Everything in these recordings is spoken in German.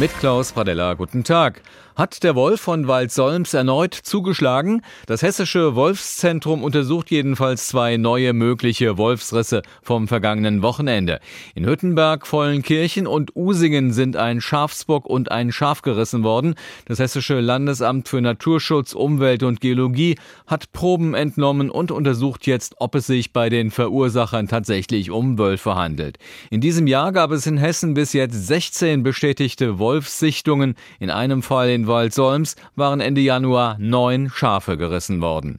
Mit Klaus Pradella, guten Tag. Hat der Wolf von Waldsolms erneut zugeschlagen? Das hessische Wolfszentrum untersucht jedenfalls zwei neue mögliche Wolfsrisse vom vergangenen Wochenende. In Hüttenberg, Vollenkirchen und Usingen sind ein Schafsbock und ein Schaf gerissen worden. Das hessische Landesamt für Naturschutz, Umwelt und Geologie hat Proben entnommen und untersucht jetzt, ob es sich bei den Verursachern tatsächlich um Wölfe handelt. In diesem Jahr gab es in Hessen bis jetzt 16 bestätigte Wolfssichtungen, in einem Fall in Waldsolms waren Ende Januar neun Schafe gerissen worden.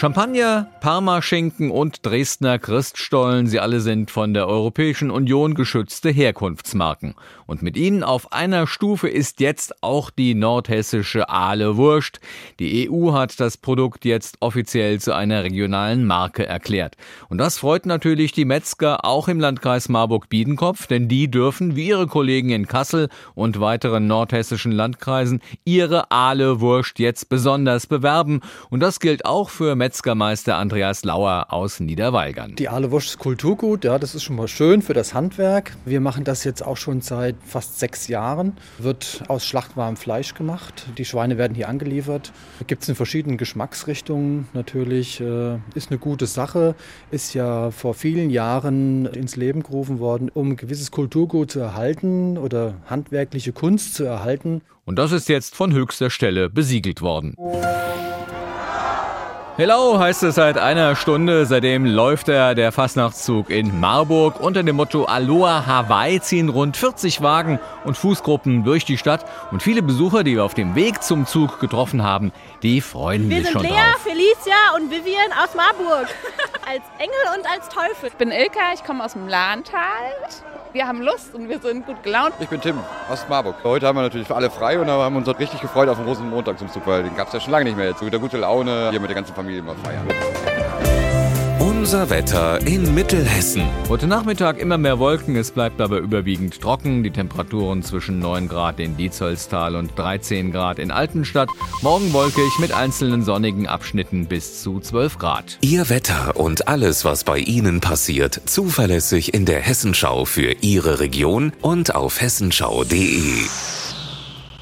Champagner, Parmaschinken und Dresdner Christstollen, sie alle sind von der Europäischen Union geschützte Herkunftsmarken. Und mit ihnen auf einer Stufe ist jetzt auch die nordhessische Aale Wurst. Die EU hat das Produkt jetzt offiziell zu einer regionalen Marke erklärt. Und das freut natürlich die Metzger auch im Landkreis Marburg-Biedenkopf, denn die dürfen, wie ihre Kollegen in Kassel und weiteren nordhessischen Landkreisen, ihre Aale Wurst jetzt besonders bewerben. Und das gilt auch für Metzger Metzgermeister Andreas Lauer aus Niederweilgern. Die Ahlewurst ist Kulturgut, ja, das ist schon mal schön für das Handwerk. Wir machen das jetzt auch schon seit fast sechs Jahren. Wird aus schlachtwarmem Fleisch gemacht. Die Schweine werden hier angeliefert. Gibt es in verschiedenen Geschmacksrichtungen natürlich. Äh, ist eine gute Sache. Ist ja vor vielen Jahren ins Leben gerufen worden, um gewisses Kulturgut zu erhalten oder handwerkliche Kunst zu erhalten. Und das ist jetzt von höchster Stelle besiegelt worden. Hello heißt es seit einer Stunde. Seitdem läuft er der Fastnachtszug in Marburg. Unter dem Motto Aloha Hawaii ziehen rund 40 Wagen und Fußgruppen durch die Stadt. Und viele Besucher, die wir auf dem Weg zum Zug getroffen haben, die freuen wir sich schon Lea, drauf. Felicia und Vivian aus Marburg. als Engel und als Teufel. Ich bin Ilka, ich komme aus dem Lahntal. Wir haben Lust und wir sind gut gelaunt. Ich bin Tim aus Marburg. Heute haben wir natürlich für alle frei und haben uns richtig gefreut auf den Rosenmontag zum Zug, weil den gab es ja schon lange nicht mehr. Jetzt wieder gute Laune, hier mit der ganzen Familie mal feiern. Unser Wetter in Mittelhessen. Heute Nachmittag immer mehr Wolken, es bleibt aber überwiegend trocken. Die Temperaturen zwischen 9 Grad in Diezolstal und 13 Grad in Altenstadt. Morgen wolkig mit einzelnen sonnigen Abschnitten bis zu 12 Grad. Ihr Wetter und alles, was bei Ihnen passiert, zuverlässig in der Hessenschau für Ihre Region und auf hessenschau.de.